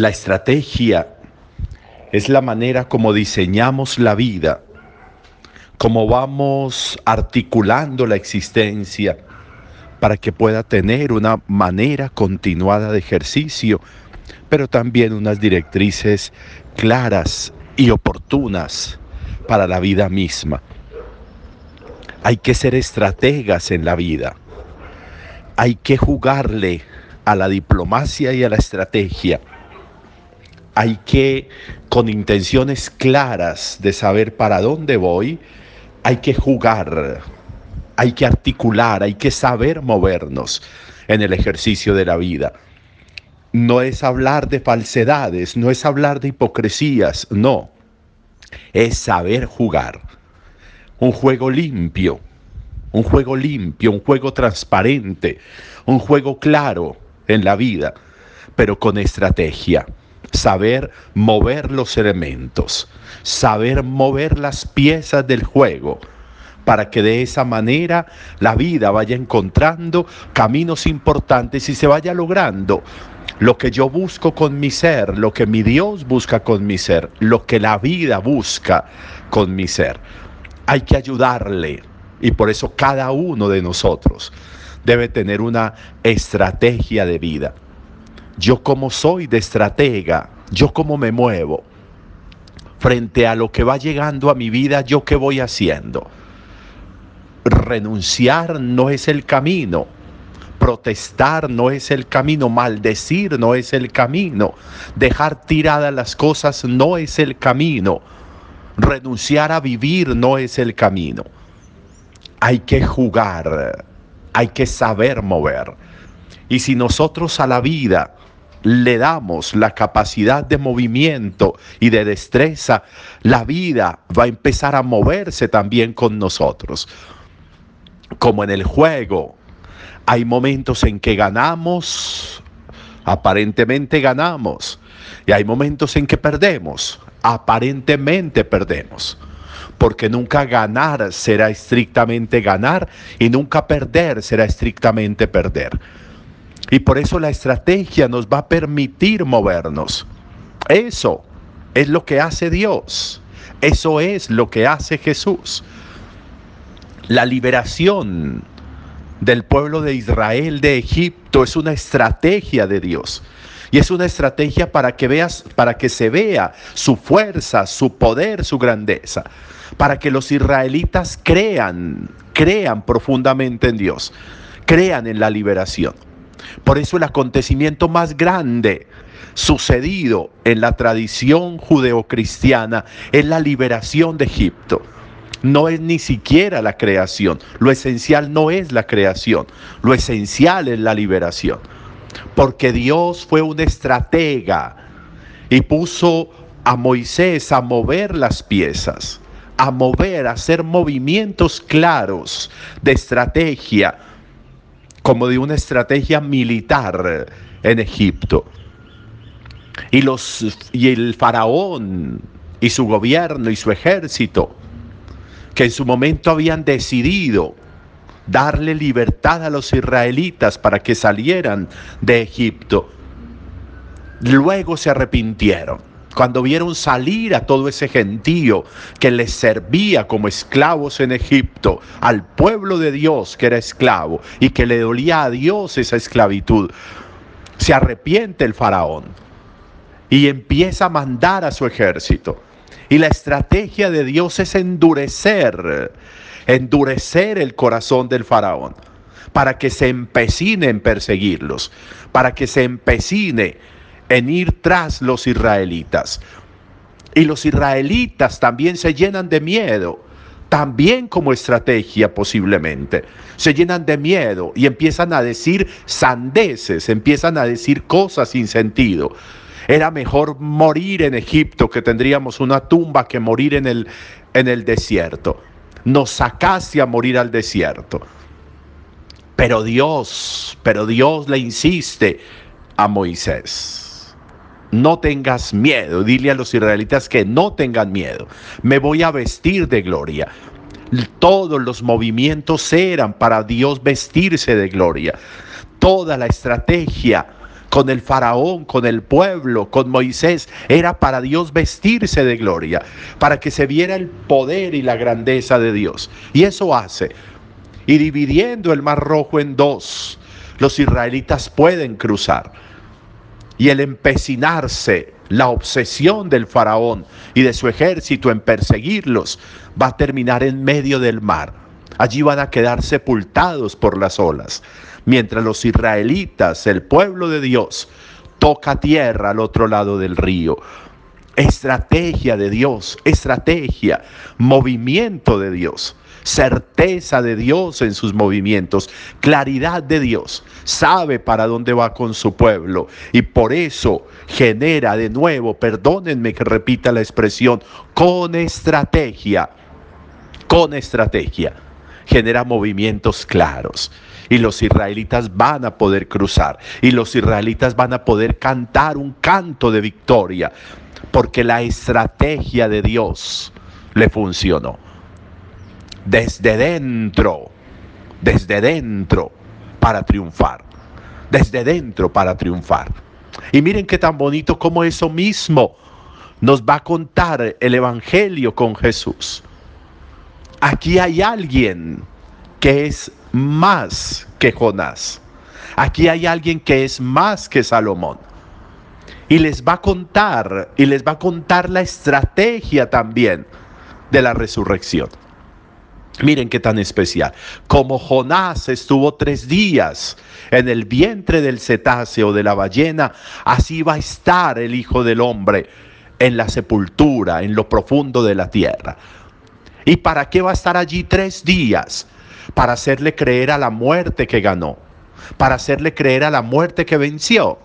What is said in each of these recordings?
La estrategia es la manera como diseñamos la vida, como vamos articulando la existencia para que pueda tener una manera continuada de ejercicio, pero también unas directrices claras y oportunas para la vida misma. Hay que ser estrategas en la vida. Hay que jugarle a la diplomacia y a la estrategia hay que, con intenciones claras de saber para dónde voy, hay que jugar, hay que articular, hay que saber movernos en el ejercicio de la vida. No es hablar de falsedades, no es hablar de hipocresías, no. Es saber jugar. Un juego limpio, un juego limpio, un juego transparente, un juego claro en la vida, pero con estrategia saber mover los elementos, saber mover las piezas del juego, para que de esa manera la vida vaya encontrando caminos importantes y se vaya logrando lo que yo busco con mi ser, lo que mi Dios busca con mi ser, lo que la vida busca con mi ser. Hay que ayudarle y por eso cada uno de nosotros debe tener una estrategia de vida yo como soy de estratega, yo como me muevo frente a lo que va llegando a mi vida, yo qué voy haciendo. Renunciar no es el camino, protestar no es el camino, maldecir no es el camino, dejar tiradas las cosas no es el camino, renunciar a vivir no es el camino. Hay que jugar, hay que saber mover. Y si nosotros a la vida le damos la capacidad de movimiento y de destreza, la vida va a empezar a moverse también con nosotros. Como en el juego, hay momentos en que ganamos, aparentemente ganamos, y hay momentos en que perdemos, aparentemente perdemos. Porque nunca ganar será estrictamente ganar y nunca perder será estrictamente perder. Y por eso la estrategia nos va a permitir movernos. Eso es lo que hace Dios. Eso es lo que hace Jesús. La liberación del pueblo de Israel de Egipto es una estrategia de Dios. Y es una estrategia para que veas, para que se vea su fuerza, su poder, su grandeza, para que los israelitas crean, crean profundamente en Dios, crean en la liberación. Por eso el acontecimiento más grande sucedido en la tradición judeocristiana es la liberación de Egipto. No es ni siquiera la creación. Lo esencial no es la creación. Lo esencial es la liberación. Porque Dios fue un estratega y puso a Moisés a mover las piezas, a mover, a hacer movimientos claros de estrategia como de una estrategia militar en Egipto. Y, los, y el faraón y su gobierno y su ejército, que en su momento habían decidido darle libertad a los israelitas para que salieran de Egipto, luego se arrepintieron cuando vieron salir a todo ese gentío que les servía como esclavos en Egipto, al pueblo de Dios que era esclavo y que le dolía a Dios esa esclavitud, se arrepiente el faraón y empieza a mandar a su ejército. Y la estrategia de Dios es endurecer, endurecer el corazón del faraón para que se empecine en perseguirlos, para que se empecine en ir tras los israelitas. Y los israelitas también se llenan de miedo, también como estrategia posiblemente. Se llenan de miedo y empiezan a decir sandeces, empiezan a decir cosas sin sentido. Era mejor morir en Egipto, que tendríamos una tumba, que morir en el, en el desierto. Nos sacaste a morir al desierto. Pero Dios, pero Dios le insiste a Moisés no tengas miedo. Dile a los israelitas que no tengan miedo. Me voy a vestir de gloria. Todos los movimientos eran para Dios vestirse de gloria. Toda la estrategia con el faraón, con el pueblo, con Moisés, era para Dios vestirse de gloria, para que se viera el poder y la grandeza de Dios. Y eso hace. Y dividiendo el mar rojo en dos, los israelitas pueden cruzar. Y el empecinarse, la obsesión del faraón y de su ejército en perseguirlos, va a terminar en medio del mar. Allí van a quedar sepultados por las olas mientras los israelitas, el pueblo de Dios, toca tierra al otro lado del río. Estrategia de Dios, estrategia, movimiento de Dios, certeza de Dios en sus movimientos, claridad de Dios, sabe para dónde va con su pueblo. Y por eso genera de nuevo, perdónenme que repita la expresión, con estrategia, con estrategia, genera movimientos claros. Y los israelitas van a poder cruzar. Y los israelitas van a poder cantar un canto de victoria. Porque la estrategia de Dios le funcionó. Desde dentro, desde dentro para triunfar, desde dentro para triunfar. Y miren qué tan bonito como eso mismo nos va a contar el Evangelio con Jesús. Aquí hay alguien que es más que Jonás. Aquí hay alguien que es más que Salomón. Y les va a contar, y les va a contar la estrategia también de la resurrección. Miren qué tan especial. Como Jonás estuvo tres días en el vientre del cetáceo de la ballena, así va a estar el Hijo del Hombre en la sepultura, en lo profundo de la tierra. ¿Y para qué va a estar allí tres días? para hacerle creer a la muerte que ganó, para hacerle creer a la muerte que venció.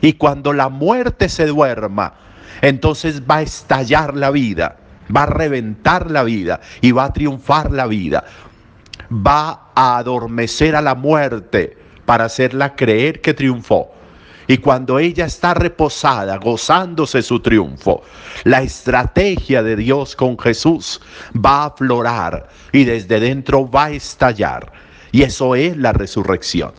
Y cuando la muerte se duerma, entonces va a estallar la vida, va a reventar la vida y va a triunfar la vida. Va a adormecer a la muerte para hacerla creer que triunfó y cuando ella está reposada, gozándose su triunfo, la estrategia de Dios con Jesús va a aflorar y desde dentro va a estallar. Y eso es la resurrección.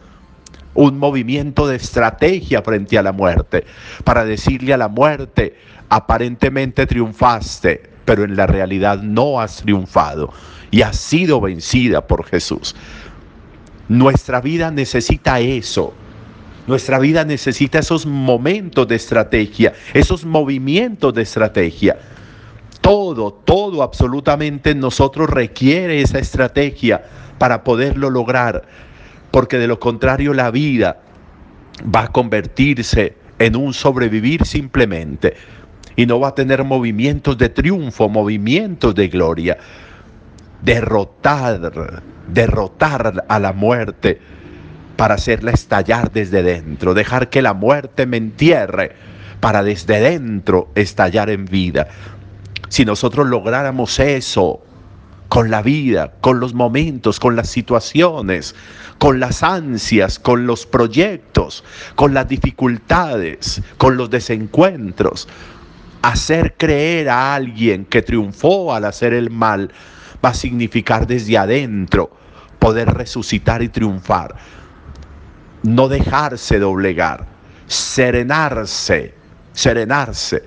Un movimiento de estrategia frente a la muerte, para decirle a la muerte, aparentemente triunfaste, pero en la realidad no has triunfado y has sido vencida por Jesús. Nuestra vida necesita eso nuestra vida necesita esos momentos de estrategia, esos movimientos de estrategia. Todo, todo absolutamente nosotros requiere esa estrategia para poderlo lograr, porque de lo contrario la vida va a convertirse en un sobrevivir simplemente y no va a tener movimientos de triunfo, movimientos de gloria. Derrotar, derrotar a la muerte para hacerla estallar desde dentro, dejar que la muerte me entierre para desde dentro estallar en vida. Si nosotros lográramos eso con la vida, con los momentos, con las situaciones, con las ansias, con los proyectos, con las dificultades, con los desencuentros, hacer creer a alguien que triunfó al hacer el mal va a significar desde adentro poder resucitar y triunfar no dejarse doblegar, serenarse, serenarse.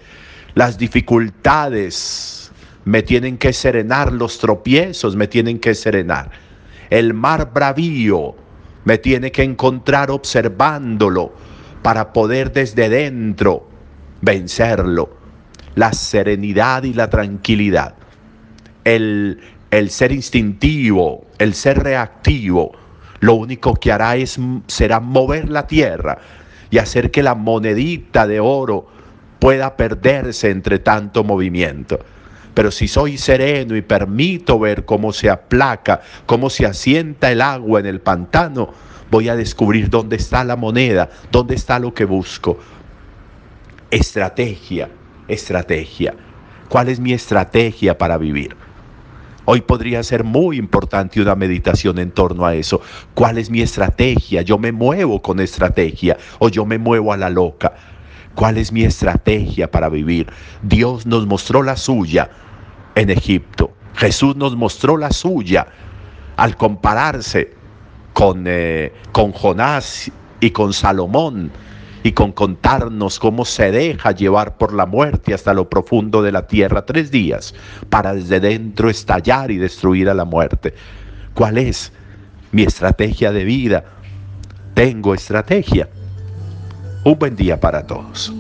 Las dificultades me tienen que serenar, los tropiezos me tienen que serenar. El mar bravío me tiene que encontrar observándolo para poder desde dentro vencerlo. La serenidad y la tranquilidad. El, el ser instintivo, el ser reactivo lo único que hará es, será mover la tierra y hacer que la monedita de oro pueda perderse entre tanto movimiento. Pero si soy sereno y permito ver cómo se aplaca, cómo se asienta el agua en el pantano, voy a descubrir dónde está la moneda, dónde está lo que busco. Estrategia, estrategia. ¿Cuál es mi estrategia para vivir? Hoy podría ser muy importante una meditación en torno a eso. ¿Cuál es mi estrategia? ¿Yo me muevo con estrategia o yo me muevo a la loca? ¿Cuál es mi estrategia para vivir? Dios nos mostró la suya en Egipto. Jesús nos mostró la suya al compararse con, eh, con Jonás y con Salomón y con contarnos cómo se deja llevar por la muerte hasta lo profundo de la tierra tres días para desde dentro estallar y destruir a la muerte. ¿Cuál es mi estrategia de vida? Tengo estrategia. Un buen día para todos.